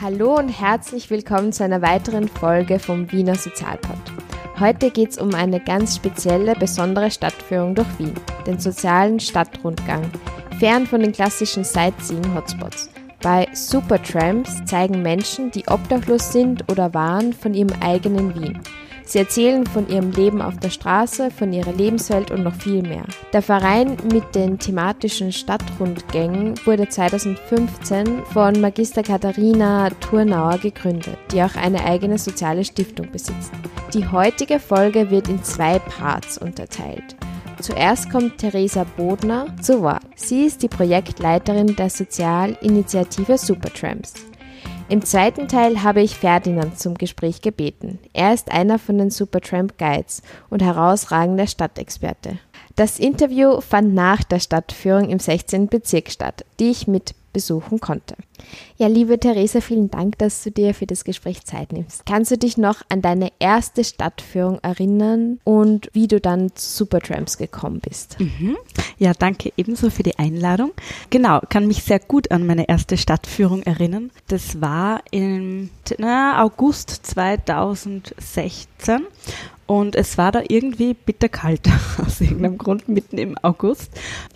Hallo und herzlich willkommen zu einer weiteren Folge vom Wiener Sozialpod. Heute geht es um eine ganz spezielle, besondere Stadtführung durch Wien, den sozialen Stadtrundgang, fern von den klassischen Sightseeing-Hotspots. Bei Supertramps zeigen Menschen, die obdachlos sind oder waren, von ihrem eigenen Wien. Sie erzählen von ihrem Leben auf der Straße, von ihrer Lebenswelt und noch viel mehr. Der Verein mit den thematischen Stadtrundgängen wurde 2015 von Magister Katharina Thurnauer gegründet, die auch eine eigene soziale Stiftung besitzt. Die heutige Folge wird in zwei Parts unterteilt. Zuerst kommt Theresa Bodner zu Wort. Sie ist die Projektleiterin der Sozialinitiative Supertramps. Im zweiten Teil habe ich Ferdinand zum Gespräch gebeten. Er ist einer von den Supertramp Guides und herausragender Stadtexperte. Das Interview fand nach der Stadtführung im 16. Bezirk statt, die ich mit besuchen konnte. Ja, liebe Theresa, vielen Dank, dass du dir für das Gespräch Zeit nimmst. Kannst du dich noch an deine erste Stadtführung erinnern und wie du dann zu Supertramps gekommen bist? Mhm. Ja, danke ebenso für die Einladung. Genau, kann mich sehr gut an meine erste Stadtführung erinnern. Das war im August 2016 und es war da irgendwie bitterkalt aus irgendeinem Grund mitten im August.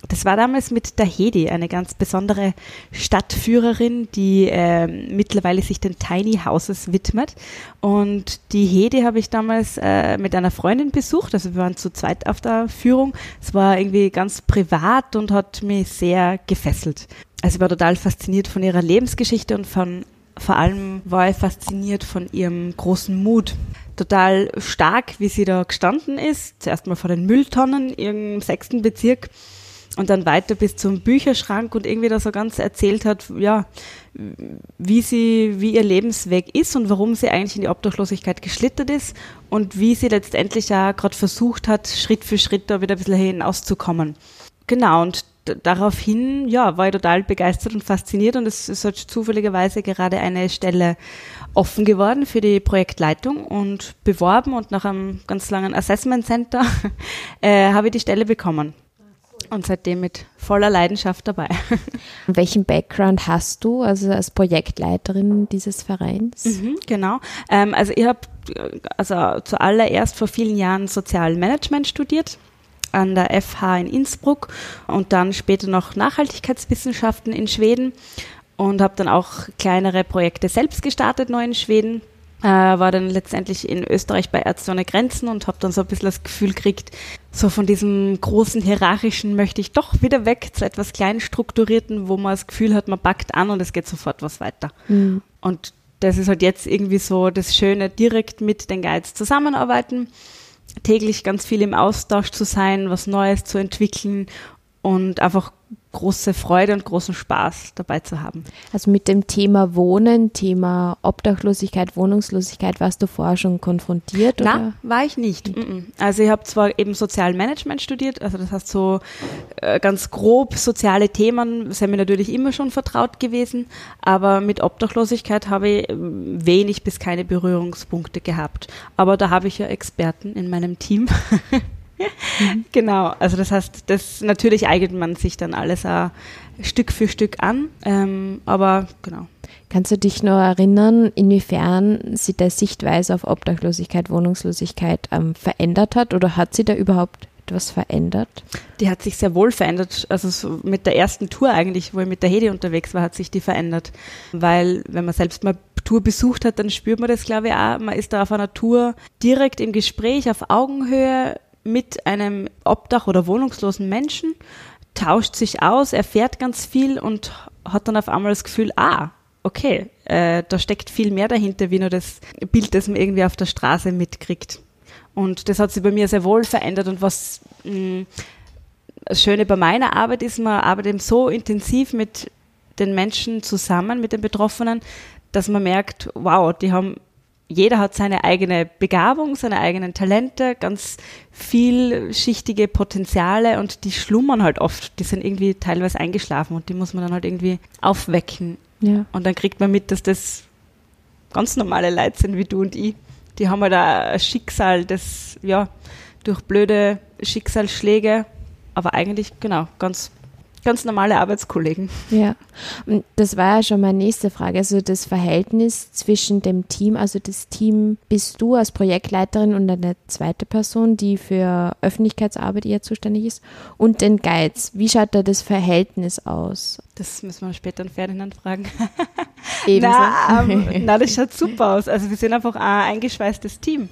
Das war damals mit der Hedi, eine ganz besondere Stadtführerin, die äh, mittlerweile sich den Tiny Houses widmet. Und die Hedi habe ich damals äh, mit einer Freundin besucht. Also wir waren zu zweit auf der Führung. Es war irgendwie ganz privat und hat mich sehr gefesselt. Also ich war total fasziniert von ihrer Lebensgeschichte und von vor allem war ich fasziniert von ihrem großen Mut total stark, wie sie da gestanden ist. Zuerst mal vor den Mülltonnen im sechsten Bezirk und dann weiter bis zum Bücherschrank und irgendwie da so ganz erzählt hat, ja, wie sie, wie ihr Lebensweg ist und warum sie eigentlich in die Obdachlosigkeit geschlittert ist und wie sie letztendlich ja gerade versucht hat, Schritt für Schritt da wieder ein bisschen hinauszukommen. Genau, und daraufhin, ja, war ich total begeistert und fasziniert und es ist halt zufälligerweise gerade eine Stelle offen geworden für die Projektleitung und beworben und nach einem ganz langen Assessment Center äh, habe ich die Stelle bekommen. Und seitdem mit voller Leidenschaft dabei. Welchen Background hast du, also als Projektleiterin dieses Vereins? Mhm, genau. Ähm, also ich habe also zuallererst vor vielen Jahren Sozialmanagement studiert an der FH in Innsbruck und dann später noch Nachhaltigkeitswissenschaften in Schweden und habe dann auch kleinere Projekte selbst gestartet, neu in Schweden. Äh, war dann letztendlich in Österreich bei Ärzte ohne Grenzen und habe dann so ein bisschen das Gefühl gekriegt, so von diesem großen hierarchischen möchte ich doch wieder weg zu etwas klein strukturierten, wo man das Gefühl hat, man packt an und es geht sofort was weiter. Mhm. Und das ist halt jetzt irgendwie so das Schöne, direkt mit den Guides zusammenarbeiten, täglich ganz viel im Austausch zu sein, was Neues zu entwickeln und einfach große Freude und großen Spaß dabei zu haben. Also mit dem Thema Wohnen, Thema Obdachlosigkeit, Wohnungslosigkeit, warst du vorher schon konfrontiert? Oder? Na, war ich nicht. Also ich habe zwar eben Sozialmanagement studiert, also das heißt so äh, ganz grob soziale Themen sind mir natürlich immer schon vertraut gewesen, aber mit Obdachlosigkeit habe ich ähm, wenig bis keine Berührungspunkte gehabt. Aber da habe ich ja Experten in meinem Team. Mhm. Genau, also das heißt, das natürlich eignet man sich dann alles auch Stück für Stück an, ähm, aber genau. Kannst du dich noch erinnern, inwiefern sich der Sichtweise auf Obdachlosigkeit, Wohnungslosigkeit ähm, verändert hat oder hat sie da überhaupt etwas verändert? Die hat sich sehr wohl verändert. Also so mit der ersten Tour eigentlich, wo ich mit der Hedi unterwegs war, hat sich die verändert. Weil wenn man selbst mal Tour besucht hat, dann spürt man das, glaube ich, auch. Man ist da auf einer Tour direkt im Gespräch, auf Augenhöhe mit einem Obdach- oder wohnungslosen Menschen, tauscht sich aus, erfährt ganz viel und hat dann auf einmal das Gefühl, ah, okay, äh, da steckt viel mehr dahinter, wie nur das Bild, das man irgendwie auf der Straße mitkriegt. Und das hat sich bei mir sehr wohl verändert und was mh, mm, das Schöne bei meiner Arbeit ist, man arbeitet eben so intensiv mit den Menschen zusammen, mit den Betroffenen, dass man merkt, wow, die haben jeder hat seine eigene Begabung, seine eigenen Talente, ganz vielschichtige Potenziale und die schlummern halt oft. Die sind irgendwie teilweise eingeschlafen und die muss man dann halt irgendwie aufwecken. Ja. Und dann kriegt man mit, dass das ganz normale Leute sind wie du und ich. Die haben halt ein Schicksal, das, ja, durch blöde Schicksalsschläge, aber eigentlich, genau, ganz ganz normale Arbeitskollegen. Ja, und das war ja schon meine nächste Frage. Also das Verhältnis zwischen dem Team, also das Team bist du als Projektleiterin und eine zweite Person, die für Öffentlichkeitsarbeit eher zuständig ist, und den Guides. Wie schaut da das Verhältnis aus? Das müssen wir später an Ferdinand fragen. Ebenso. Na, ähm, na, das schaut super aus. Also wir sind einfach ein eingeschweißtes Team.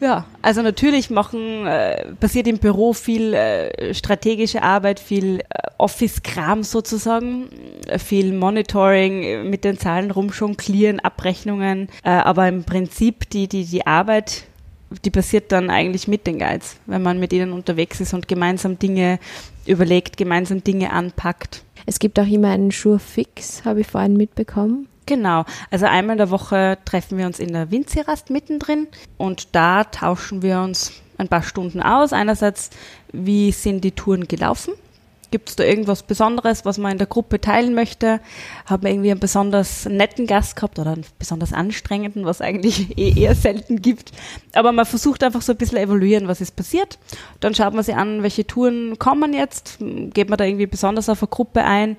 Ja, also natürlich machen, äh, passiert im Büro viel äh, strategische Arbeit, viel äh, Office-Kram sozusagen, viel Monitoring äh, mit den Zahlen rumjonglieren, Abrechnungen, äh, aber im Prinzip die, die, die Arbeit, die passiert dann eigentlich mit den Guides, wenn man mit ihnen unterwegs ist und gemeinsam Dinge überlegt, gemeinsam Dinge anpackt. Es gibt auch immer einen Sure-Fix, habe ich vorhin mitbekommen. Genau. Also einmal in der Woche treffen wir uns in der Winzirast mittendrin und da tauschen wir uns ein paar Stunden aus. Einerseits, wie sind die Touren gelaufen? Gibt es da irgendwas Besonderes, was man in der Gruppe teilen möchte? Haben wir irgendwie einen besonders netten Gast gehabt oder einen besonders anstrengenden, was eigentlich eh eher selten gibt. Aber man versucht einfach so ein bisschen evaluieren, was ist passiert. Dann schaut man sich an, welche Touren kommen jetzt. Geht man da irgendwie besonders auf eine Gruppe ein?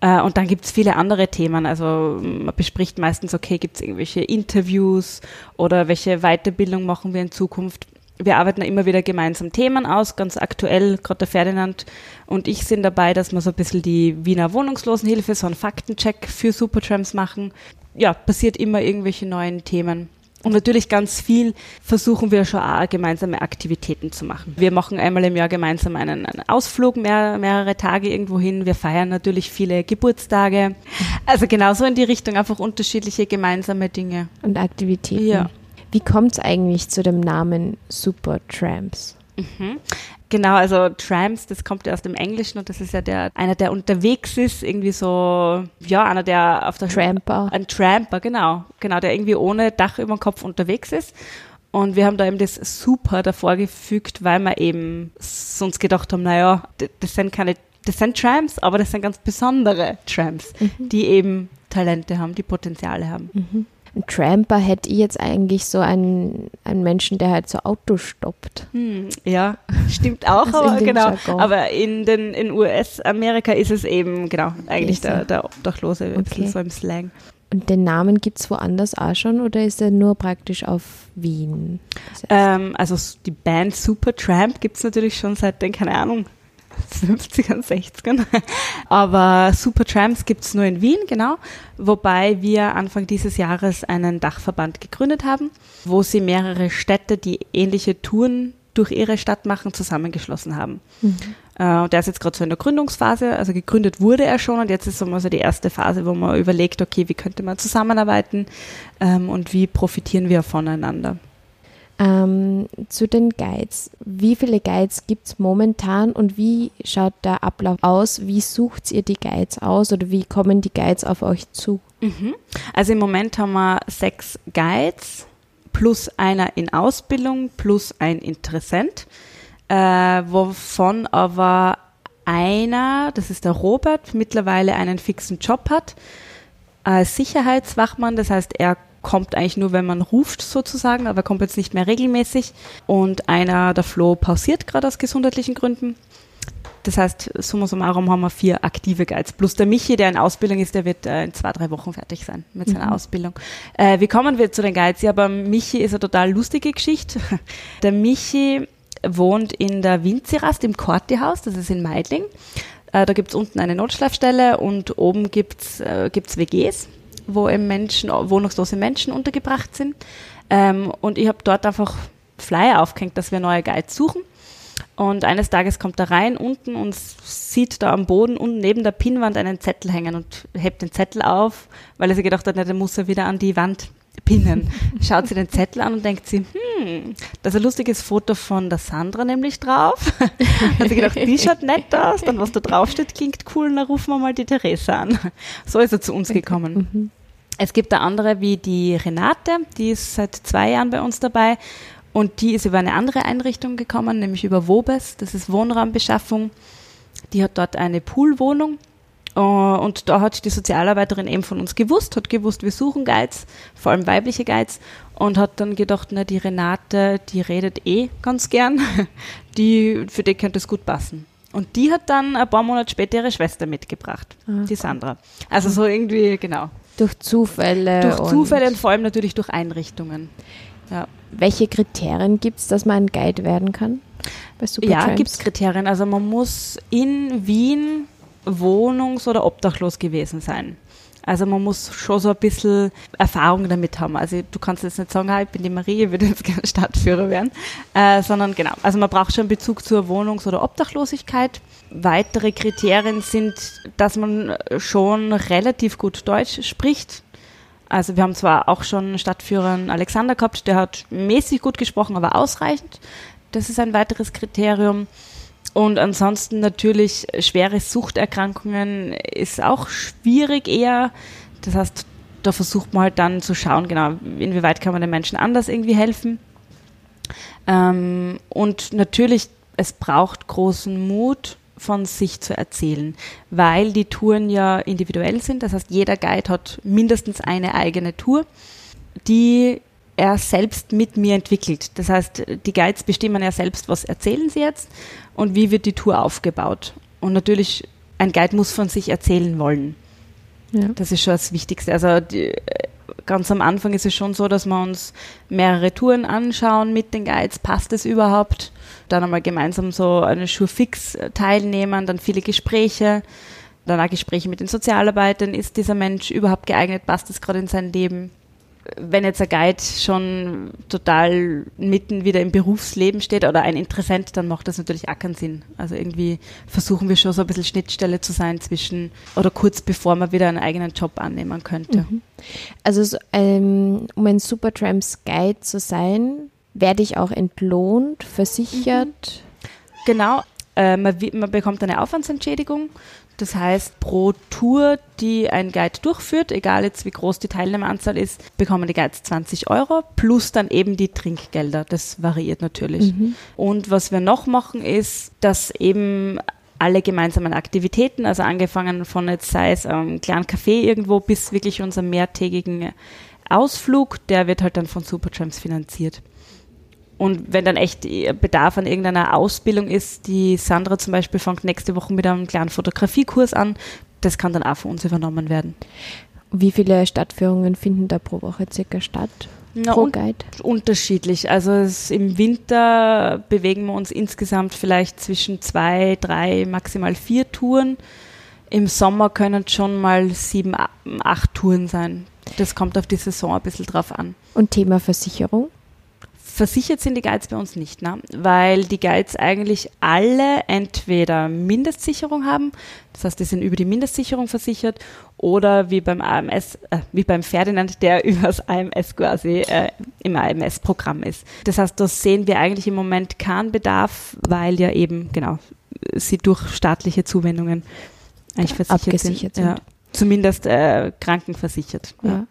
Äh, und dann gibt's viele andere Themen. Also man bespricht meistens, okay, gibt's irgendwelche Interviews oder welche Weiterbildung machen wir in Zukunft. Wir arbeiten immer wieder gemeinsam Themen aus, ganz aktuell, gerade der Ferdinand und ich sind dabei, dass wir so ein bisschen die Wiener Wohnungslosenhilfe, so einen Faktencheck für Supertrams machen. Ja, passiert immer irgendwelche neuen Themen. Und natürlich ganz viel versuchen wir schon auch gemeinsame Aktivitäten zu machen. Wir machen einmal im Jahr gemeinsam einen, einen Ausflug, mehr, mehrere Tage irgendwo hin. Wir feiern natürlich viele Geburtstage. Also genauso in die Richtung, einfach unterschiedliche gemeinsame Dinge. Und Aktivitäten. Ja. Wie kommt es eigentlich zu dem Namen Supertramps? Mhm. Genau, also Tramps, das kommt ja aus dem Englischen und das ist ja der, einer, der unterwegs ist, irgendwie so, ja, einer, der auf der Tramper. Ein Tramper, genau. Genau, der irgendwie ohne Dach über dem Kopf unterwegs ist. Und wir haben da eben das super davor gefügt, weil wir eben sonst gedacht haben, naja, das sind keine, das sind Tramps, aber das sind ganz besondere Tramps, mhm. die eben Talente haben, die Potenziale haben. Mhm. Ein Tramper hätte ich jetzt eigentlich so einen, einen Menschen, der halt so Auto stoppt. Hm, ja, stimmt auch, also aber genau. Jargon. Aber in den in US-Amerika ist es eben genau eigentlich der, der Obdachlose, okay. so im Slang. Und den Namen gibt es woanders auch schon oder ist er nur praktisch auf Wien? Ähm, also die Band Supertramp gibt es natürlich schon seit den, keine Ahnung, 50ern, 60ern. Aber Supertramps gibt es nur in Wien, genau. Wobei wir Anfang dieses Jahres einen Dachverband gegründet haben, wo sie mehrere Städte, die ähnliche Touren durch ihre Stadt machen, zusammengeschlossen haben. Mhm. Äh, der ist jetzt gerade so in der Gründungsphase, also gegründet wurde er schon und jetzt ist so mal so die erste Phase, wo man überlegt, okay, wie könnte man zusammenarbeiten ähm, und wie profitieren wir voneinander. Ähm, zu den Guides. Wie viele Guides gibt es momentan und wie schaut der Ablauf aus? Wie sucht ihr die Guides aus oder wie kommen die Guides auf euch zu? Mhm. Also im Moment haben wir sechs Guides plus einer in Ausbildung plus ein Interessent, äh, wovon aber einer, das ist der Robert, mittlerweile einen fixen Job hat als Sicherheitswachmann. Das heißt, er kommt eigentlich nur, wenn man ruft sozusagen, aber kommt jetzt nicht mehr regelmäßig. Und einer, der Flo, pausiert gerade aus gesundheitlichen Gründen. Das heißt, summa summarum haben wir vier aktive Guides. Plus der Michi, der in Ausbildung ist, der wird äh, in zwei, drei Wochen fertig sein mit seiner mhm. Ausbildung. Äh, wie kommen wir zu den Guides? Ja, beim Michi ist eine total lustige Geschichte. Der Michi wohnt in der Winzirast im Kortihaus, das ist in Meidling. Äh, da gibt's unten eine Notschlafstelle und oben gibt's äh, gibt's WGs wo eben Menschen, wohnungslose Menschen untergebracht sind. Ähm, und ich habe dort einfach Flyer aufgehängt, dass wir neue Guides suchen. Und eines Tages kommt er rein unten und sieht da am Boden unten neben der Pinnwand einen Zettel hängen und hebt den Zettel auf, weil er sich gedacht hat, na, den muss er wieder an die Wand pinnen. Schaut sie den Zettel an und denkt sie, hm, da ist ein lustiges Foto von der Sandra nämlich drauf. Hat sie gedacht, die schaut nett aus, dann was da draufsteht, klingt cool, dann rufen wir mal die Theresa an. So ist er zu uns gekommen. Es gibt da andere wie die Renate, die ist seit zwei Jahren bei uns dabei und die ist über eine andere Einrichtung gekommen, nämlich über Wobes, das ist Wohnraumbeschaffung. Die hat dort eine Poolwohnung und da hat die Sozialarbeiterin eben von uns gewusst, hat gewusst, wir suchen Guides, vor allem weibliche Guides, und hat dann gedacht, na, die Renate, die redet eh ganz gern, die, für die könnte es gut passen. Und die hat dann ein paar Monate später ihre Schwester mitgebracht, ah, die Sandra. Also so irgendwie, genau. Durch Zufälle. Durch Zufälle und vor allem natürlich durch Einrichtungen. Ja. Welche Kriterien gibt es, dass man ein Guide werden kann? ja, gibt es Kriterien. Also man muss in Wien wohnungs- oder obdachlos gewesen sein. Also man muss schon so ein bisschen Erfahrung damit haben. Also du kannst jetzt nicht sagen, ich bin die Marie, ich würde jetzt gerne Stadtführer werden, äh, sondern genau. Also man braucht schon Bezug zur Wohnungs- oder Obdachlosigkeit. Weitere Kriterien sind, dass man schon relativ gut Deutsch spricht. Also wir haben zwar auch schon Stadtführer Alexander gehabt, der hat mäßig gut gesprochen, aber ausreichend. Das ist ein weiteres Kriterium. Und ansonsten natürlich schwere Suchterkrankungen ist auch schwierig eher. Das heißt, da versucht man halt dann zu schauen, genau, inwieweit kann man den Menschen anders irgendwie helfen. Ähm, und natürlich, es braucht großen Mut von sich zu erzählen, weil die Touren ja individuell sind. Das heißt, jeder Guide hat mindestens eine eigene Tour, die er selbst mit mir entwickelt. Das heißt, die Guides bestimmen ja selbst, was erzählen sie jetzt und wie wird die Tour aufgebaut. Und natürlich, ein Guide muss von sich erzählen wollen. Ja. Das ist schon das Wichtigste. Also die, ganz am Anfang ist es schon so, dass wir uns mehrere Touren anschauen mit den Guides. Passt es überhaupt? Dann einmal gemeinsam so eine Schuh fix teilnehmen, dann viele Gespräche, dann auch Gespräche mit den Sozialarbeitern. Ist dieser Mensch überhaupt geeignet? Passt es gerade in sein Leben? Wenn jetzt ein Guide schon total mitten wieder im Berufsleben steht oder ein Interessent, dann macht das natürlich auch keinen Sinn. Also irgendwie versuchen wir schon so ein bisschen Schnittstelle zu sein zwischen oder kurz bevor man wieder einen eigenen Job annehmen könnte. Mhm. Also so, ähm, um ein Supertramps Guide zu sein, werde ich auch entlohnt, versichert? Mhm. Genau, äh, man, man, bekommt eine Aufwandsentschädigung das heißt, pro Tour, die ein Guide durchführt, egal jetzt wie groß die Teilnehmeranzahl ist, bekommen die Guides 20 Euro plus dann eben die Trinkgelder. Das variiert natürlich. Mhm. Und was wir noch machen, ist, dass eben alle gemeinsamen Aktivitäten, also angefangen von jetzt sei es einem kleinen Café irgendwo bis wirklich unserem mehrtägigen Ausflug, der wird halt dann von Supertramps finanziert. Und wenn dann echt Bedarf an irgendeiner Ausbildung ist, die Sandra zum Beispiel fängt nächste Woche mit einem kleinen Fotografiekurs an, das kann dann auch von uns übernommen werden. Wie viele Stadtführungen finden da pro Woche circa statt? Na, pro Guide? Un unterschiedlich. Also es, im Winter bewegen wir uns insgesamt vielleicht zwischen zwei, drei, maximal vier Touren. Im Sommer können es schon mal sieben, acht Touren sein. Das kommt auf die Saison ein bisschen drauf an. Und Thema Versicherung? Versichert sind die Guides bei uns nicht, ne? weil die Guides eigentlich alle entweder Mindestsicherung haben, das heißt, die sind über die Mindestsicherung versichert, oder wie beim AMS, äh, wie beim Ferdinand, der über das AMS quasi äh, im AMS-Programm ist. Das heißt, da sehen wir eigentlich im Moment keinen Bedarf, weil ja eben, genau, sie durch staatliche Zuwendungen eigentlich versichert Abgesichert sind. sind. Ja. Zumindest äh, krankenversichert. Ja. ja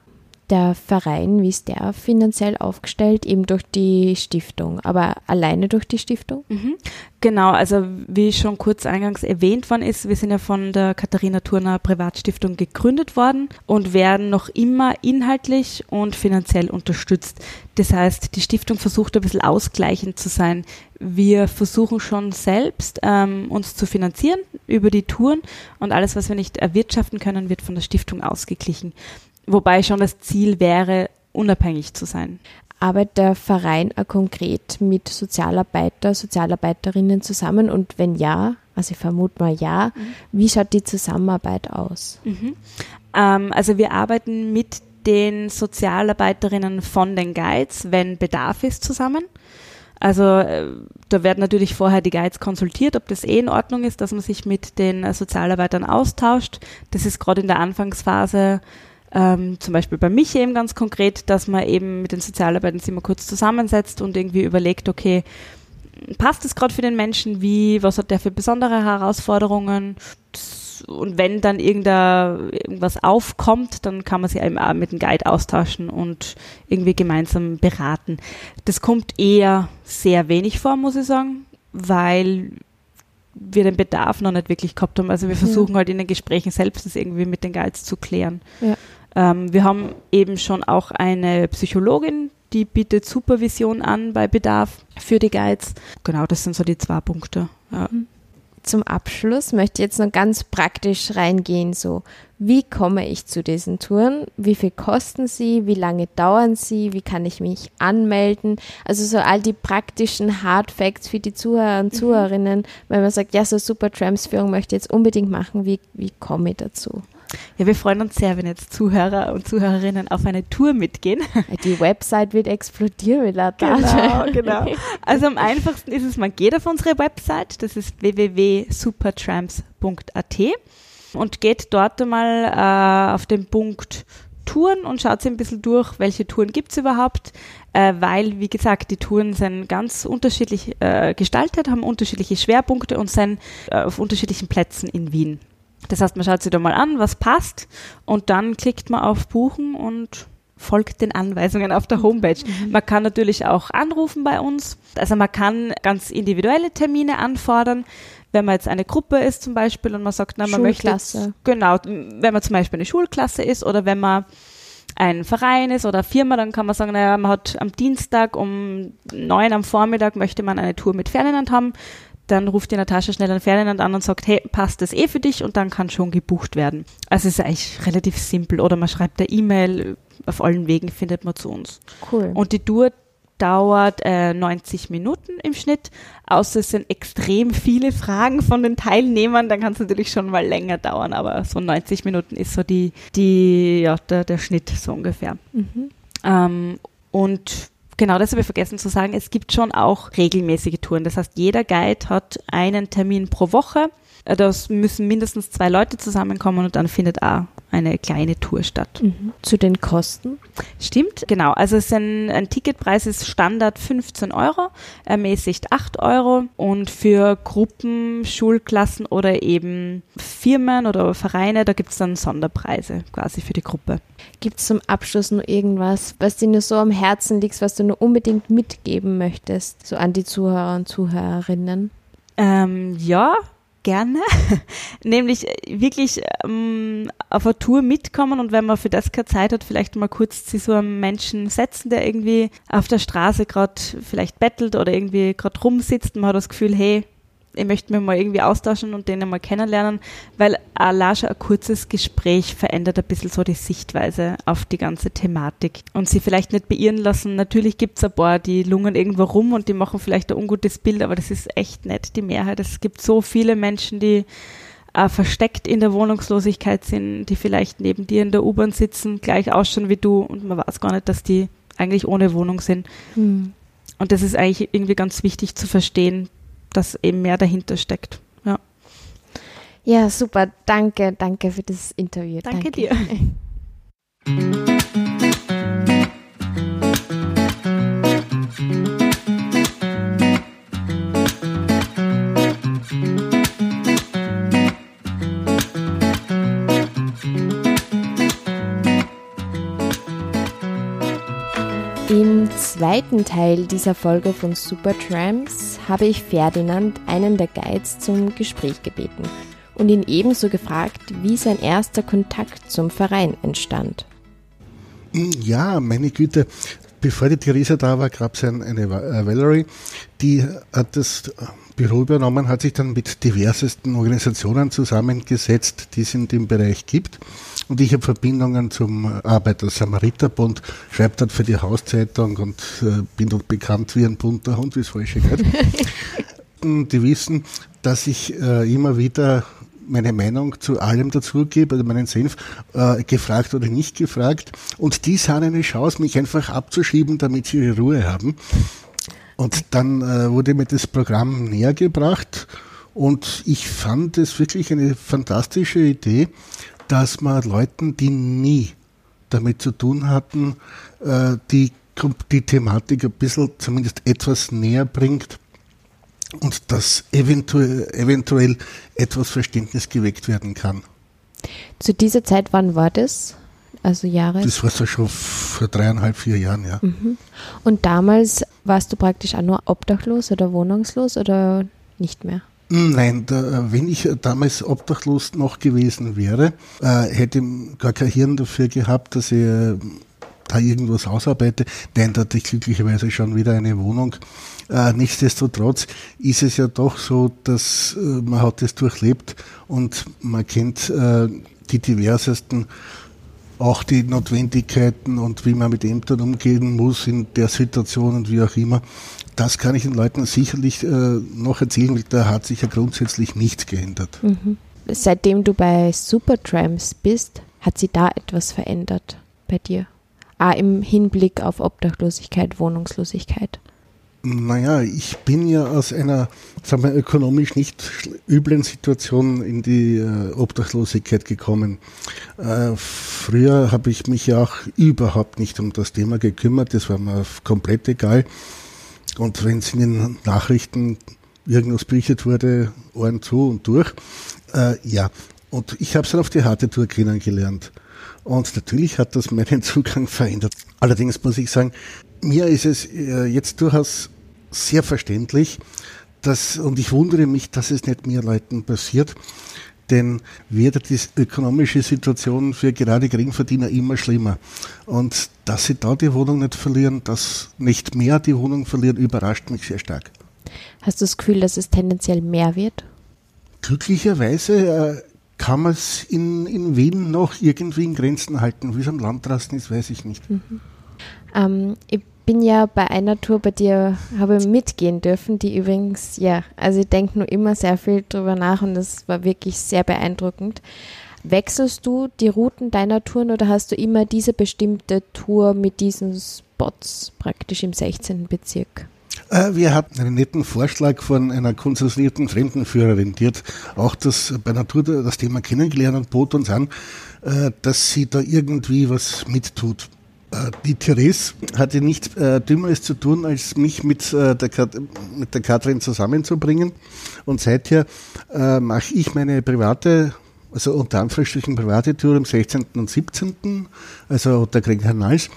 der Verein, wie ist der finanziell aufgestellt? Eben durch die Stiftung, aber alleine durch die Stiftung? Mhm. Genau, also wie schon kurz eingangs erwähnt worden ist, wir sind ja von der Katharina Turner Privatstiftung gegründet worden und werden noch immer inhaltlich und finanziell unterstützt. Das heißt, die Stiftung versucht ein bisschen ausgleichend zu sein. Wir versuchen schon selbst ähm, uns zu finanzieren über die Touren und alles, was wir nicht erwirtschaften können, wird von der Stiftung ausgeglichen. Wobei schon das Ziel wäre, unabhängig zu sein. Arbeitet der Verein konkret mit Sozialarbeiter, Sozialarbeiterinnen zusammen? Und wenn ja, also ich vermute mal ja, mhm. wie schaut die Zusammenarbeit aus? Mhm. Ähm, also wir arbeiten mit den Sozialarbeiterinnen von den Guides, wenn Bedarf ist, zusammen. Also äh, da werden natürlich vorher die Guides konsultiert, ob das eh in Ordnung ist, dass man sich mit den Sozialarbeitern austauscht. Das ist gerade in der Anfangsphase ähm, zum Beispiel bei mich eben ganz konkret, dass man eben mit den Sozialarbeitern sich mal kurz zusammensetzt und irgendwie überlegt, okay, passt es gerade für den Menschen, wie, was hat der für besondere Herausforderungen? Und wenn dann irgendwas aufkommt, dann kann man sich eben auch mit dem Guide austauschen und irgendwie gemeinsam beraten. Das kommt eher sehr wenig vor, muss ich sagen, weil wir den Bedarf noch nicht wirklich gehabt haben. Also wir versuchen ja. halt in den Gesprächen selbst das irgendwie mit den Guides zu klären. Ja. Ähm, wir haben eben schon auch eine Psychologin, die bietet Supervision an bei Bedarf für die Guides. Genau, das sind so die zwei Punkte. Ja. Mhm zum Abschluss möchte ich jetzt noch ganz praktisch reingehen, so wie komme ich zu diesen Touren, wie viel kosten sie, wie lange dauern sie, wie kann ich mich anmelden, also so all die praktischen Hard Facts für die Zuhörer und mhm. Zuhörerinnen, wenn man sagt, ja, so Super Trams Führung möchte ich jetzt unbedingt machen, wie, wie komme ich dazu? Ja, wir freuen uns sehr, wenn jetzt Zuhörer und Zuhörerinnen auf eine Tour mitgehen. Die Website wird explodieren mit der Genau, genau. Also am einfachsten ist es, man geht auf unsere Website, das ist www.supertramps.at und geht dort einmal äh, auf den Punkt Touren und schaut sich ein bisschen durch, welche Touren gibt es überhaupt, äh, weil, wie gesagt, die Touren sind ganz unterschiedlich äh, gestaltet, haben unterschiedliche Schwerpunkte und sind äh, auf unterschiedlichen Plätzen in Wien. Das heißt, man schaut sich da mal an, was passt und dann klickt man auf Buchen und folgt den Anweisungen auf der Homepage. Mhm. Man kann natürlich auch anrufen bei uns. Also man kann ganz individuelle Termine anfordern. Wenn man jetzt eine Gruppe ist zum Beispiel und man sagt, na, man möchte jetzt, genau, wenn man zum Beispiel eine Schulklasse ist oder wenn man ein Verein ist oder Firma, dann kann man sagen, naja, man hat am Dienstag um neun am Vormittag möchte man eine Tour mit Ferdinand haben dann ruft die Natascha schnell an Ferdinand an und sagt, hey, passt das eh für dich? Und dann kann schon gebucht werden. Also es ist eigentlich relativ simpel. Oder man schreibt eine E-Mail, auf allen Wegen findet man zu uns. Cool. Und die Tour dauert äh, 90 Minuten im Schnitt, außer es sind extrem viele Fragen von den Teilnehmern, dann kann es natürlich schon mal länger dauern, aber so 90 Minuten ist so die, die ja, der, der Schnitt so ungefähr. Mhm. Ähm, und Genau, das habe ich vergessen zu sagen. Es gibt schon auch regelmäßige Touren. Das heißt, jeder Guide hat einen Termin pro Woche. Äh, das müssen mindestens zwei Leute zusammenkommen und dann findet auch eine kleine Tour statt. Mhm. Zu den Kosten? Stimmt, genau. Also es sind, ein Ticketpreis ist Standard 15 Euro, ermäßigt 8 Euro und für Gruppen, Schulklassen oder eben Firmen oder Vereine, da gibt es dann Sonderpreise quasi für die Gruppe. Gibt es zum Abschluss noch irgendwas, was dir nur so am Herzen liegt, was du nur unbedingt mitgeben möchtest, so an die Zuhörer und Zuhörerinnen? Ähm, ja, gerne, nämlich wirklich ähm, auf eine Tour mitkommen und wenn man für das keine Zeit hat, vielleicht mal kurz zu so einem Menschen setzen, der irgendwie auf der Straße gerade vielleicht bettelt oder irgendwie gerade rumsitzt und man hat das Gefühl, hey, ich möchte mich mal irgendwie austauschen und den mal kennenlernen, weil allein ein kurzes Gespräch verändert ein bisschen so die Sichtweise auf die ganze Thematik und sie vielleicht nicht beirren lassen. Natürlich gibt es ein paar, die lungen irgendwo rum und die machen vielleicht ein ungutes Bild, aber das ist echt nicht die Mehrheit. Es gibt so viele Menschen, die äh, versteckt in der Wohnungslosigkeit sind, die vielleicht neben dir in der U-Bahn sitzen, gleich ausschauen wie du und man weiß gar nicht, dass die eigentlich ohne Wohnung sind. Hm. Und das ist eigentlich irgendwie ganz wichtig zu verstehen, dass eben mehr dahinter steckt. Ja. Ja, super. Danke, danke für das Interview. Danke, danke. dir. Im zweiten Teil dieser Folge von Supertramps habe ich Ferdinand, einen der Guides, zum Gespräch gebeten und ihn ebenso gefragt, wie sein erster Kontakt zum Verein entstand. Ja, meine Güte, bevor die Theresa da war, gab es eine, äh, Valerie, die hat das Büro übernommen, hat sich dann mit diversesten Organisationen zusammengesetzt, die es in dem Bereich gibt und ich habe Verbindungen zum Arbeiter-Samariter-Bund, schreibe dort für die Hauszeitung und äh, bin dort bekannt wie ein bunter Hund, wie es falsche gehört. die wissen, dass ich äh, immer wieder meine Meinung zu allem dazugebe, also meinen Senf, äh, gefragt oder nicht gefragt. Und die sahen eine Chance, mich einfach abzuschieben, damit sie ihre Ruhe haben. Und dann äh, wurde mir das Programm näher gebracht und ich fand es wirklich eine fantastische Idee, dass man Leuten, die nie damit zu tun hatten, äh, die, die Thematik ein bisschen zumindest etwas näher bringt und dass eventuell, eventuell etwas Verständnis geweckt werden kann. Zu dieser Zeit, wann war das? Also Jahre? Das war so schon vor dreieinhalb, vier Jahren, ja. Mhm. Und damals warst du praktisch auch nur obdachlos oder wohnungslos oder nicht mehr? Nein, da, wenn ich damals obdachlos noch gewesen wäre, äh, hätte gar kein Hirn dafür gehabt, dass ich äh, da irgendwas ausarbeite. Nein, da hatte ich glücklicherweise schon wieder eine Wohnung. Äh, nichtsdestotrotz ist es ja doch so, dass man hat es durchlebt und man kennt die diversesten auch die Notwendigkeiten und wie man mit Ämtern umgehen muss in der Situation und wie auch immer das kann ich den Leuten sicherlich äh, noch erzählen, weil da hat sich ja grundsätzlich nichts geändert. Mhm. Seitdem du bei Supertrams bist, hat sich da etwas verändert bei dir? Ah, im Hinblick auf Obdachlosigkeit, Wohnungslosigkeit. Naja, ich bin ja aus einer, sagen wir, ökonomisch nicht üblen Situation in die äh, Obdachlosigkeit gekommen. Äh, früher habe ich mich ja auch überhaupt nicht um das Thema gekümmert, das war mir komplett egal. Und wenn es in den Nachrichten irgendwas berichtet wurde, Ohren zu und durch, äh, ja. Und ich habe es dann auf die harte Tour kennengelernt. Und natürlich hat das meinen Zugang verändert. Allerdings muss ich sagen, mir ist es äh, jetzt durchaus sehr verständlich, dass, und ich wundere mich, dass es nicht mehr Leuten passiert, denn wird die ökonomische Situation für gerade Geringverdiener immer schlimmer. Und dass sie da die Wohnung nicht verlieren, dass nicht mehr die Wohnung verlieren, überrascht mich sehr stark. Hast du das Gefühl, dass es tendenziell mehr wird? Glücklicherweise äh, kann man es in, in Wien noch irgendwie in Grenzen halten. Wie es am Land draußen ist, weiß ich nicht. Mhm. Ähm, ich bin ja bei einer Tour bei dir, habe mitgehen dürfen, die übrigens, ja, also ich denke nur immer sehr viel drüber nach und das war wirklich sehr beeindruckend. Wechselst du die Routen deiner Touren oder hast du immer diese bestimmte Tour mit diesen Spots praktisch im 16. Bezirk? Äh, wir hatten einen netten Vorschlag von einer konzessionierten Fremdenführerin, die hat auch das bei Natur das Thema kennengelernt und bot uns an, äh, dass sie da irgendwie was mittut. Äh, die Therese hatte nichts äh, Dümmeres zu tun, als mich mit, äh, der, Kat mit der Katrin zusammenzubringen. Und seither äh, mache ich meine private, also unter Anführungsstrichen private Tour am 16. und 17., also der Kanals.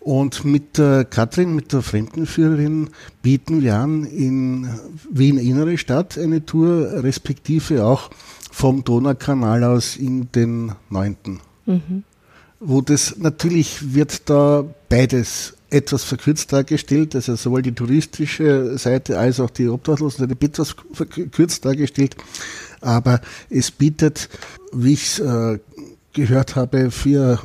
Und mit der Katrin, mit der Fremdenführerin, bieten wir an in Wien Innere Stadt eine Tour, respektive auch vom Donaukanal aus in den 9. Mhm wo das natürlich wird da beides etwas verkürzt dargestellt, also sowohl die touristische Seite als auch die Obdachlosenseite etwas verkürzt dargestellt, aber es bietet, wie ich es äh, gehört habe, für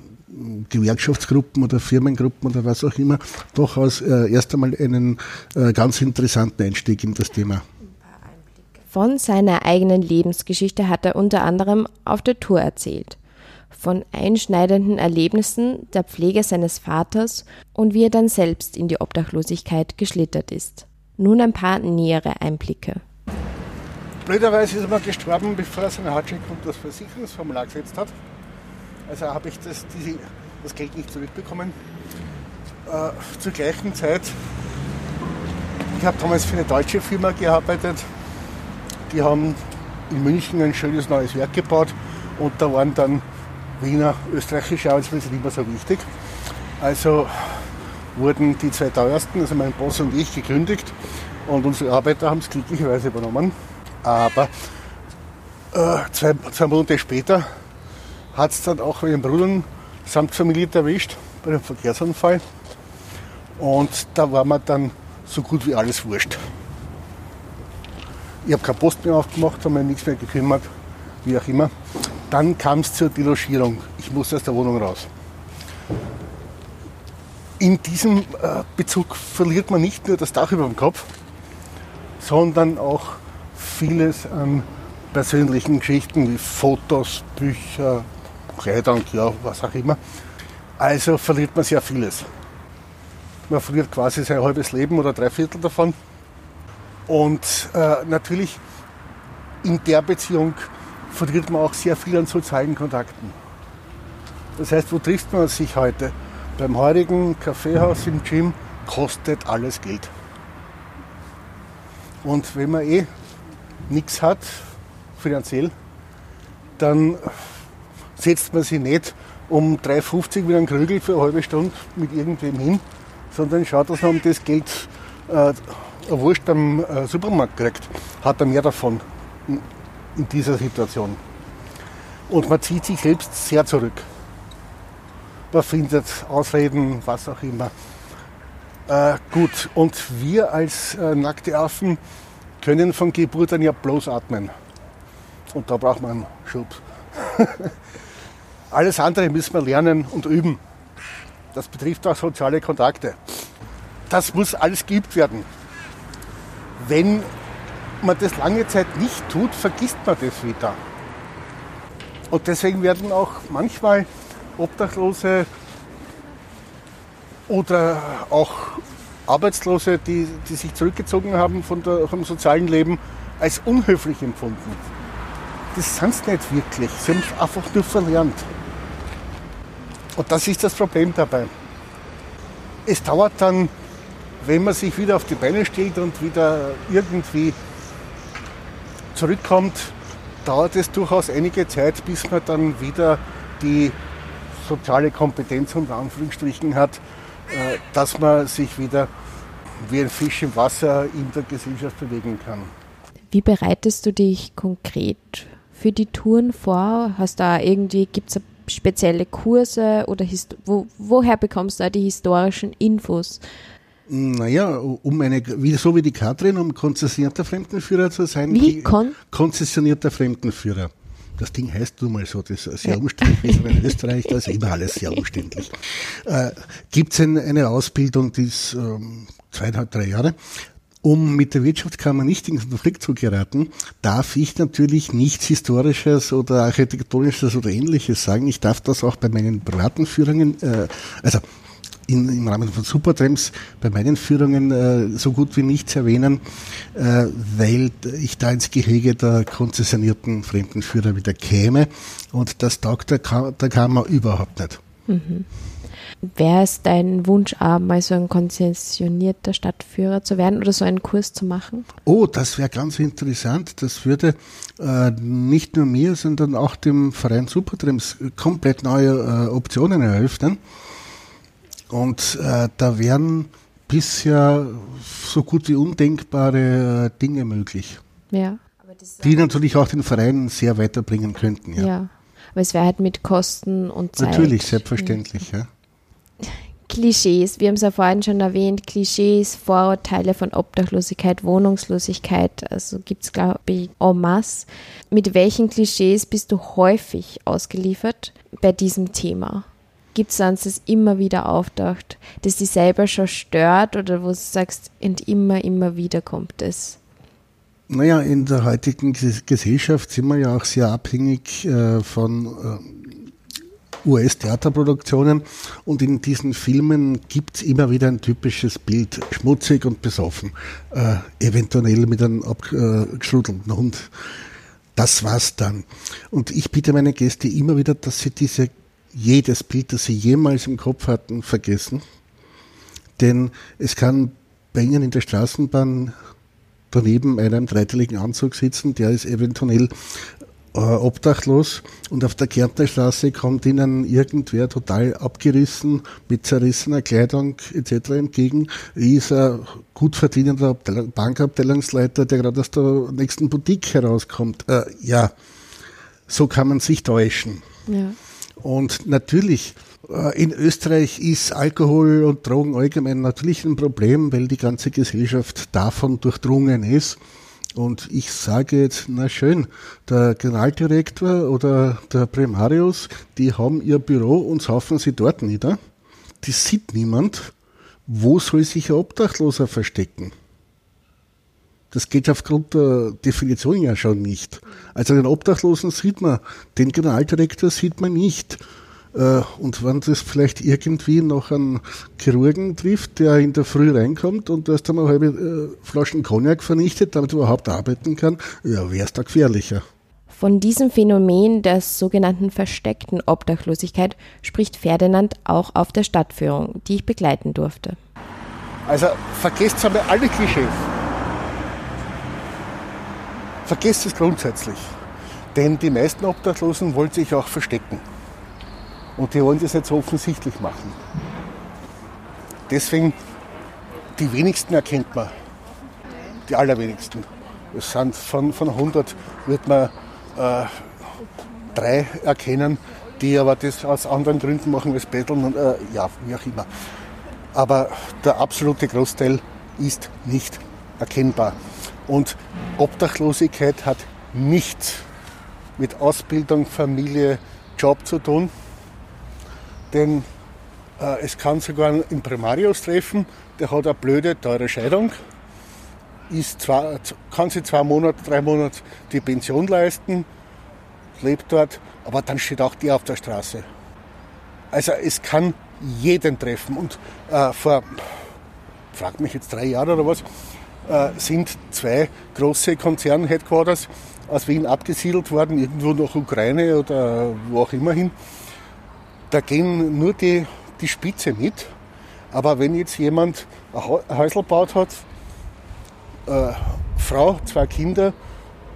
Gewerkschaftsgruppen oder Firmengruppen oder was auch immer, durchaus äh, erst einmal einen äh, ganz interessanten Einstieg in das Thema. Von seiner eigenen Lebensgeschichte hat er unter anderem auf der Tour erzählt von einschneidenden Erlebnissen der Pflege seines Vaters und wie er dann selbst in die Obdachlosigkeit geschlittert ist. Nun ein paar nähere Einblicke. Blöderweise ist er mal gestorben, bevor er seine Hardcheck und das Versicherungsformular gesetzt hat. Also habe ich das, diese, das Geld nicht zurückbekommen. Äh, zur gleichen Zeit, ich habe damals für eine deutsche Firma gearbeitet. Die haben in München ein schönes neues Werk gebaut und da waren dann Wiener österreichische Arbeitsplätze nicht mehr so wichtig. Also wurden die zwei teuersten, also mein Boss und ich, gekündigt und unsere Arbeiter haben es glücklicherweise übernommen. Aber äh, zwei, zwei, Monate später hat es dann auch meinen Bruder samt Familie erwischt bei einem Verkehrsunfall. Und da war mir dann so gut wie alles wurscht. Ich habe keine Post mehr aufgemacht, habe mich nichts mehr gekümmert, wie auch immer. Dann kam es zur Delogierung. Ich musste aus der Wohnung raus. In diesem äh, Bezug verliert man nicht nur das Dach über dem Kopf, sondern auch vieles an persönlichen Geschichten wie Fotos, Bücher, Kleidung, ja, was auch immer. Also verliert man sehr vieles. Man verliert quasi sein halbes Leben oder drei Viertel davon. Und äh, natürlich in der Beziehung verliert man auch sehr viel an sozialen Kontakten. Das heißt, wo trifft man sich heute? Beim heutigen Kaffeehaus im Gym kostet alles Geld. Und wenn man eh nichts hat, finanziell, dann setzt man sich nicht um 3,50 mit einem Krügel für eine halbe Stunde mit irgendwem hin, sondern schaut, dass man das Geld äh, eine Wurst beim äh, Supermarkt kriegt, hat er mehr davon in dieser Situation. Und man zieht sich selbst sehr zurück. Man findet Ausreden, was auch immer. Äh, gut, und wir als äh, nackte Affen können von Geburt an ja bloß atmen. Und da braucht man einen Schub. Alles andere müssen wir lernen und üben. Das betrifft auch soziale Kontakte. Das muss alles geübt werden. Wenn man das lange Zeit nicht tut, vergisst man das wieder. Und deswegen werden auch manchmal Obdachlose oder auch Arbeitslose, die, die sich zurückgezogen haben der, vom sozialen Leben, als unhöflich empfunden. Das sind sie nicht wirklich. Sie haben es einfach nur verlernt. Und das ist das Problem dabei. Es dauert dann, wenn man sich wieder auf die Beine stellt und wieder irgendwie zurückkommt, dauert es durchaus einige Zeit, bis man dann wieder die soziale Kompetenz unter Anführungsstrichen hat, äh, dass man sich wieder wie ein Fisch im Wasser in der Gesellschaft bewegen kann. Wie bereitest du dich konkret für die Touren vor? Hast da irgendwie, gibt es spezielle Kurse oder wo, woher bekommst du da die historischen Infos? Naja, um eine, wie, so wie die Katrin, um konzessionierter Fremdenführer zu sein. Wie kon konzessionierter Fremdenführer. Das Ding heißt nun mal so, das ist sehr umständlich, in Österreich, da ist immer alles sehr umständlich. Äh, Gibt es ein, eine Ausbildung, die ist ähm, zweieinhalb, drei Jahre. Um mit der Wirtschaftskammer nicht in Konflikt zu geraten, darf ich natürlich nichts Historisches oder Architektonisches oder Ähnliches sagen. Ich darf das auch bei meinen privaten Führungen, äh, also in, im Rahmen von Supertrams bei meinen Führungen äh, so gut wie nichts erwähnen, äh, weil ich da ins Gehege der konzessionierten Fremdenführer wieder käme und das taugt der, Kam der Kammer überhaupt nicht. Mhm. Wäre es dein Wunsch, mal so ein konzessionierter Stadtführer zu werden oder so einen Kurs zu machen? Oh, das wäre ganz interessant. Das würde äh, nicht nur mir, sondern auch dem Verein Supertrams komplett neue äh, Optionen eröffnen. Und äh, da wären bisher so gut wie undenkbare äh, Dinge möglich. Ja. Die natürlich auch den Verein sehr weiterbringen könnten. Ja, ja. aber es wäre halt mit Kosten und Zeit. Natürlich, selbstverständlich, ja. Klischees, wir haben es ja vorhin schon erwähnt, Klischees, Vorurteile von Obdachlosigkeit, Wohnungslosigkeit, also gibt es, glaube ich, en masse. Mit welchen Klischees bist du häufig ausgeliefert bei diesem Thema? Gibt es eins, das immer wieder auftaucht, das dich selber schon stört oder wo du sagst, und immer, immer wieder kommt es? Naja, in der heutigen Gesellschaft sind wir ja auch sehr abhängig äh, von äh, US-Theaterproduktionen und in diesen Filmen gibt es immer wieder ein typisches Bild, schmutzig und besoffen, äh, eventuell mit einem abgeschrudelten Hund. Das war's dann. Und ich bitte meine Gäste immer wieder, dass sie diese jedes Bild, das Sie jemals im Kopf hatten, vergessen. Denn es kann bei Ihnen in der Straßenbahn daneben einer im dreiteiligen Anzug sitzen, der ist eventuell äh, obdachlos und auf der Kärntner Straße kommt Ihnen irgendwer total abgerissen mit zerrissener Kleidung etc. entgegen. Er ist ein gut verdienender Bankabteilungsleiter, der gerade aus der nächsten Boutique herauskommt. Äh, ja, so kann man sich täuschen. Ja. Und natürlich, äh, in Österreich ist Alkohol und Drogen allgemein natürlich ein Problem, weil die ganze Gesellschaft davon durchdrungen ist. Und ich sage jetzt, na schön, der Generaldirektor oder der Primarius, die haben ihr Büro und saufen sie dort nieder. Die sieht niemand. Wo soll sich ein Obdachloser verstecken? Das geht aufgrund der Definition ja schon nicht. Also den Obdachlosen sieht man, den Generaldirektor sieht man nicht. Äh, und wenn das vielleicht irgendwie noch einen Chirurgen trifft, der in der Früh reinkommt und erst einmal halbe äh, Flaschen Cognac vernichtet, damit er überhaupt arbeiten kann, ja, wäre es da gefährlicher. Von diesem Phänomen der sogenannten versteckten Obdachlosigkeit spricht Ferdinand auch auf der Stadtführung, die ich begleiten durfte. Also vergesst einmal alle Klischees. Vergesst es grundsätzlich. Denn die meisten Obdachlosen wollen sich auch verstecken. Und die wollen das jetzt offensichtlich machen. Deswegen, die wenigsten erkennt man. die allerwenigsten. Es sind von, von 100 wird man äh, drei erkennen, die aber das aus anderen Gründen machen als Betteln und äh, ja, wie auch immer. Aber der absolute Großteil ist nicht erkennbar. Und Obdachlosigkeit hat nichts mit Ausbildung, Familie, Job zu tun. Denn äh, es kann sogar einen Primarius treffen, der hat eine blöde, teure Scheidung, ist zwar, kann sich zwei Monate, drei Monate die Pension leisten, lebt dort, aber dann steht auch die auf der Straße. Also es kann jeden treffen. Und äh, vor, fragt mich jetzt drei Jahren oder was, sind zwei große Konzern-Headquarters aus Wien abgesiedelt worden, irgendwo nach Ukraine oder wo auch immer hin. Da gehen nur die, die Spitze mit. Aber wenn jetzt jemand ein Häusl gebaut hat, äh, Frau, zwei Kinder,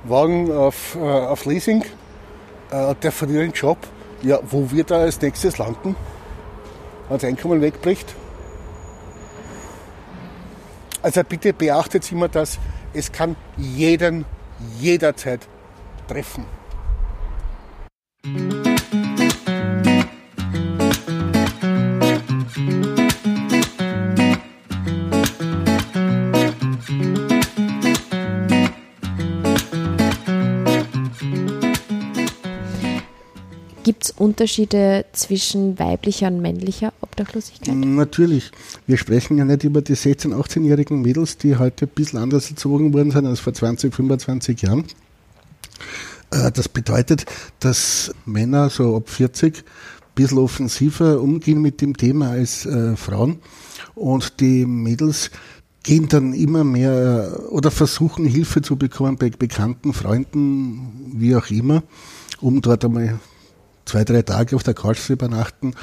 Wagen auf, äh, auf Leasing, äh, der verliert den Job, ja, wo wird er als nächstes landen? Wenn das Einkommen wegbricht? Also bitte beachtet immer das, es kann jeden jederzeit treffen. Gibt es Unterschiede zwischen weiblicher und männlicher Obdachlosigkeit? Natürlich. Wir sprechen ja nicht über die 16-, 18-jährigen Mädels, die heute ein bisschen anders erzogen worden sind als vor 20, 25 Jahren. Äh, das bedeutet, dass Männer so ab 40 ein bisschen offensiver umgehen mit dem Thema als äh, Frauen und die Mädels gehen dann immer mehr äh, oder versuchen Hilfe zu bekommen bei Bekannten, Freunden, wie auch immer, um dort einmal zwei, drei Tage auf der Couch zu übernachten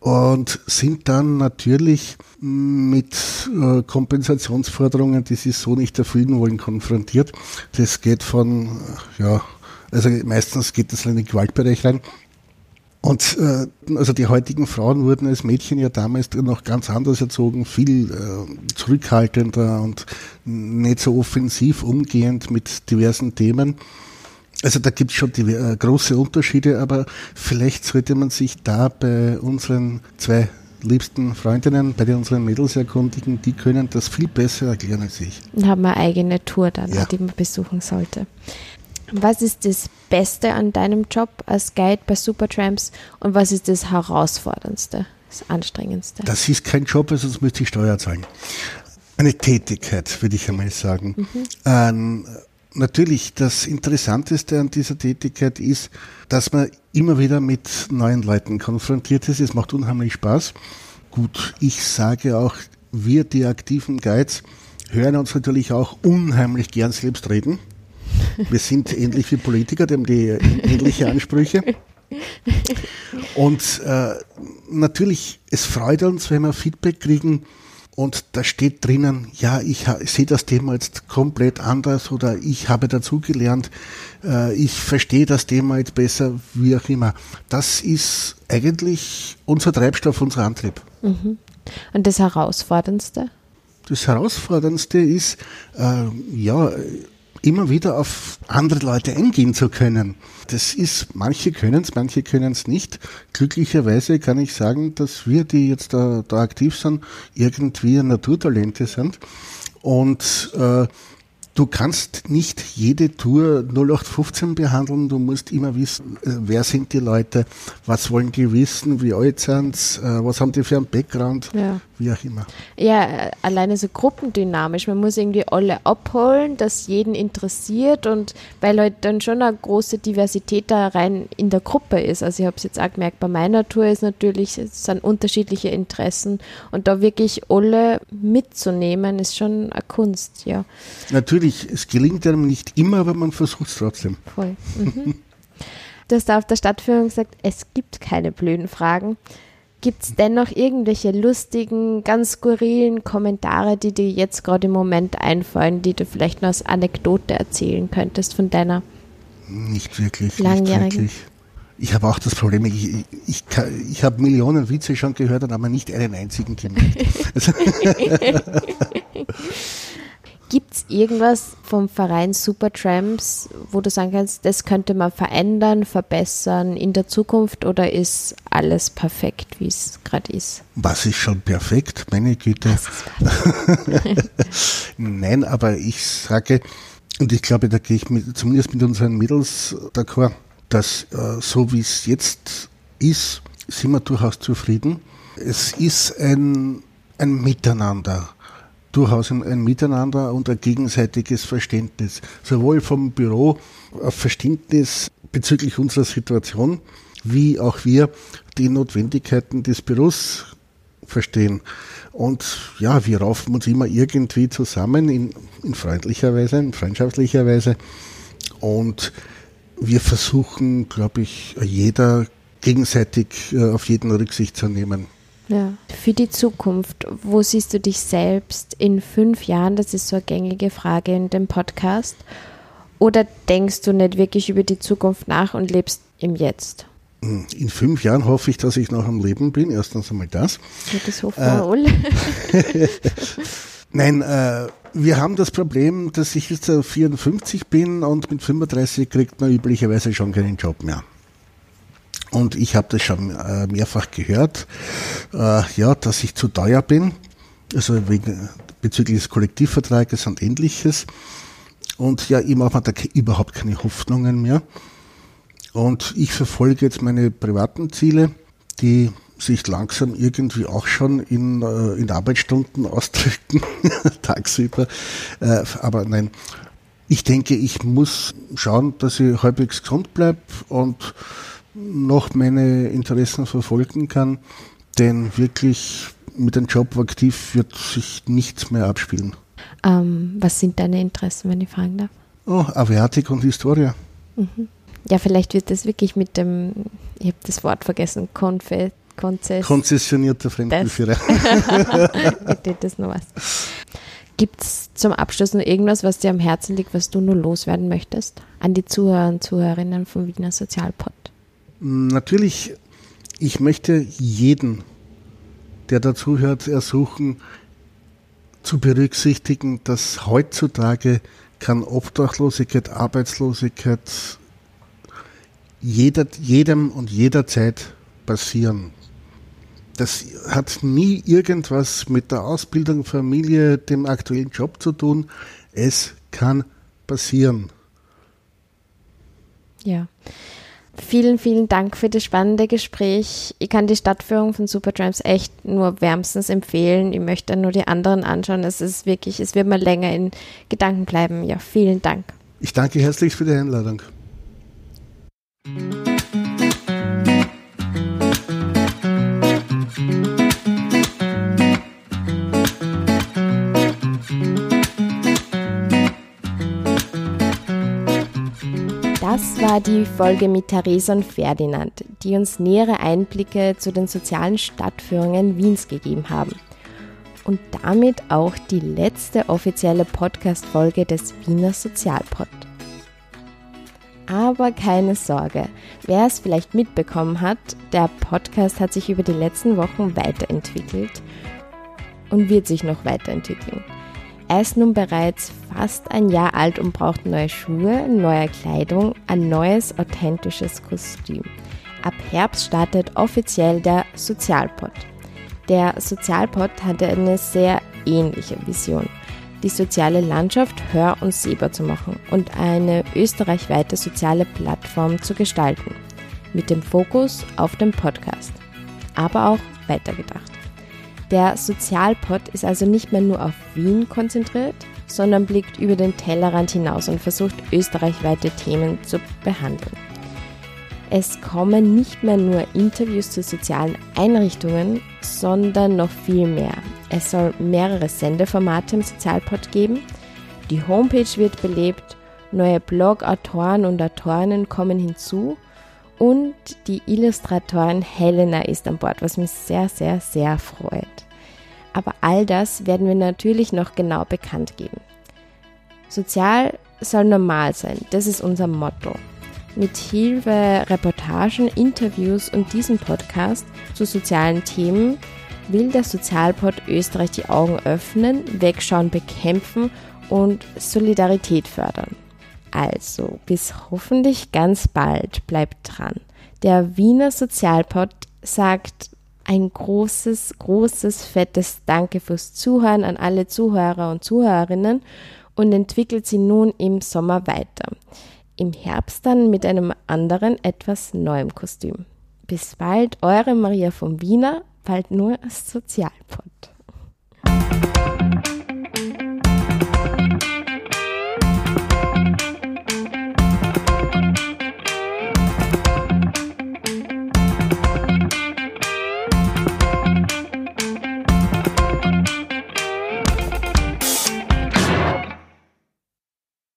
und sind dann natürlich mit äh, Kompensationsforderungen, die sie so nicht erfüllen wollen, konfrontiert. Das geht von, ja, also meistens geht das in den Gewaltbereich rein. Und äh, also die heutigen Frauen wurden als Mädchen ja damals noch ganz anders erzogen, viel äh, zurückhaltender und nicht so offensiv umgehend mit diversen Themen. Also da gibt es schon die, äh, große Unterschiede, aber vielleicht sollte man sich da bei unseren zwei liebsten Freundinnen, bei den unseren Mädels erkundigen, die können das viel besser erklären als ich. Und haben eine eigene Tour dann, ja. die man besuchen sollte. Was ist das Beste an deinem Job als Guide bei Supertramps und was ist das Herausforderndste, das Anstrengendste? Das ist kein Job, also sonst müsste ich Steuer zahlen. Eine Tätigkeit, würde ich einmal sagen. Mhm. Ähm, natürlich das Interessanteste an dieser Tätigkeit ist, dass man immer wieder mit neuen Leuten konfrontiert ist. Es macht unheimlich Spaß. Gut, ich sage auch, wir, die aktiven Guides, hören uns natürlich auch unheimlich gern selbst reden. Wir sind ähnlich wie Politiker, die haben die ähnliche Ansprüche. Und äh, natürlich, es freut uns, wenn wir Feedback kriegen, und da steht drinnen, ja, ich, sehe das Thema jetzt komplett anders oder ich habe dazugelernt, äh, ich verstehe das Thema jetzt besser, wie auch immer. Das ist eigentlich unser Treibstoff, unser Antrieb. Mhm. Und das Herausforderndste? Das Herausforderndste ist, äh, ja, immer wieder auf andere Leute eingehen zu können. Das ist, manche können es, manche können es nicht. Glücklicherweise kann ich sagen, dass wir, die jetzt da, da aktiv sind, irgendwie Naturtalente sind. Und äh, Du kannst nicht jede Tour 0815 behandeln, du musst immer wissen, äh, wer sind die Leute, was wollen die wissen, wie alt sind sie, äh, was haben die für einen Background, ja. wie auch immer. Ja, äh, alleine so gruppendynamisch, man muss irgendwie alle abholen, dass jeden interessiert und weil halt dann schon eine große Diversität da rein in der Gruppe ist. Also ich habe es jetzt auch gemerkt, bei meiner Tour ist natürlich, es sind unterschiedliche Interessen und da wirklich alle mitzunehmen, ist schon eine Kunst, ja. Natürlich natürlich, es gelingt einem nicht immer, aber man versucht es trotzdem. Voll. Mhm. Du hast auf der Stadtführung gesagt, es gibt keine blöden Fragen. Gibt es dennoch irgendwelche lustigen, ganz skurrilen Kommentare, die dir jetzt gerade im Moment einfallen, die du vielleicht nur als Anekdote erzählen könntest von deiner nicht wirklich, langjährigen? Nicht wirklich. Ich habe auch das Problem, ich, ich, ich, habe Millionen Witze schon gehört, aber nicht einen einzigen gemerkt. Gibt es irgendwas vom Verein Supertramps, wo du sagen kannst, das könnte man verändern, verbessern in der Zukunft oder ist alles perfekt, wie es gerade ist? Was ist schon perfekt, meine Güte? Nein, aber ich sage, und ich glaube, da gehe ich mit, zumindest mit unseren Mädels d'accord, dass äh, so wie es jetzt ist, sind wir durchaus zufrieden. Es ist ein, ein Miteinander durchaus ein, ein, Miteinander und ein gegenseitiges Verständnis. Sowohl vom Büro auf Verständnis bezüglich unserer Situation, wie auch wir die Notwendigkeiten des Büros verstehen. Und ja, wir raufen uns immer irgendwie zusammen in, in freundlicher Weise, in freundschaftlicher Weise. Und wir versuchen, glaube ich, jeder gegenseitig äh, auf jeden Rücksicht zu nehmen. Ja. Für die Zukunft, wo siehst du dich selbst in fünf Jahren? Das ist so eine gängige Frage in dem Podcast. Oder denkst du nicht wirklich über die Zukunft nach und lebst im Jetzt? Hm, in fünf Jahren hoffe ich, dass ich noch am Leben bin. Erstens einmal das. Ja, das hoffen wir äh, alle. Nein, äh, wir haben das Problem, dass ich jetzt 54 bin und mit 35 kriegt man üblicherweise schon keinen Job mehr. Und ich habe das schon äh, mehrfach gehört, äh, ja, dass ich zu teuer bin, also wegen, bezüglich des Kollektivvertrages und ähnliches. Und ja, ich mache mir da überhaupt keine Hoffnungen mehr. Und ich verfolge jetzt meine privaten Ziele, die sich langsam irgendwie auch schon in, äh, in Arbeitsstunden ausdrücken, tagsüber. Aber nein, ich denke, ich muss schauen, dass ich halbwegs gesund bleibe und noch meine Interessen verfolgen kann, denn wirklich mit einem Job aktiv wird sich nichts mehr abspielen. Ähm, was sind deine Interessen, wenn ich fragen darf? Oh, Aviatik und Historia. Mhm. Ja, vielleicht wird das wirklich mit dem, ich habe das Wort vergessen, Konfe, Konzess Konzessionierter Fremdenführer. das, das noch was. Gibt es zum Abschluss noch irgendwas, was dir am Herzen liegt, was du nur loswerden möchtest? An die Zuhörer und Zuhörerinnen vom Wiener Sozialpod? Natürlich, ich möchte jeden, der dazuhört, ersuchen, zu berücksichtigen, dass heutzutage kann Obdachlosigkeit, Arbeitslosigkeit jeder, jedem und jederzeit passieren. Das hat nie irgendwas mit der Ausbildung, Familie, dem aktuellen Job zu tun. Es kann passieren. Ja. Vielen, vielen Dank für das spannende Gespräch. Ich kann die Stadtführung von Supertramps echt nur wärmstens empfehlen. Ich möchte nur die anderen anschauen. Es ist wirklich, es wird mal länger in Gedanken bleiben. Ja, vielen Dank. Ich danke herzlich für die Einladung. Das war die Folge mit Theresa und Ferdinand, die uns nähere Einblicke zu den sozialen Stadtführungen Wiens gegeben haben. Und damit auch die letzte offizielle Podcast-Folge des Wiener Sozialpod. Aber keine Sorge, wer es vielleicht mitbekommen hat, der Podcast hat sich über die letzten Wochen weiterentwickelt und wird sich noch weiterentwickeln. Er ist nun bereits fast ein Jahr alt und braucht neue Schuhe, neue Kleidung, ein neues authentisches Kostüm. Ab Herbst startet offiziell der Sozialpod. Der Sozialpod hatte eine sehr ähnliche Vision, die soziale Landschaft hör- und sehbar zu machen und eine österreichweite soziale Plattform zu gestalten, mit dem Fokus auf den Podcast, aber auch weitergedacht. Der Sozialpod ist also nicht mehr nur auf Wien konzentriert, sondern blickt über den Tellerrand hinaus und versucht österreichweite Themen zu behandeln. Es kommen nicht mehr nur Interviews zu sozialen Einrichtungen, sondern noch viel mehr. Es soll mehrere Sendeformate im Sozialpod geben, die Homepage wird belebt, neue Blog-Autoren und Autorinnen kommen hinzu und die Illustratorin Helena ist an Bord, was mich sehr, sehr, sehr freut. Aber all das werden wir natürlich noch genau bekannt geben. Sozial soll normal sein, das ist unser Motto. Mit Hilfe Reportagen, Interviews und diesem Podcast zu sozialen Themen will der Sozialpod Österreich die Augen öffnen, Wegschauen bekämpfen und Solidarität fördern. Also, bis hoffentlich ganz bald, bleibt dran. Der Wiener Sozialpod sagt ein großes, großes, fettes Danke fürs Zuhören an alle Zuhörer und Zuhörerinnen und entwickelt sie nun im Sommer weiter. Im Herbst dann mit einem anderen, etwas neuem Kostüm. Bis bald, eure Maria vom Wiener, bald nur Sozialpod.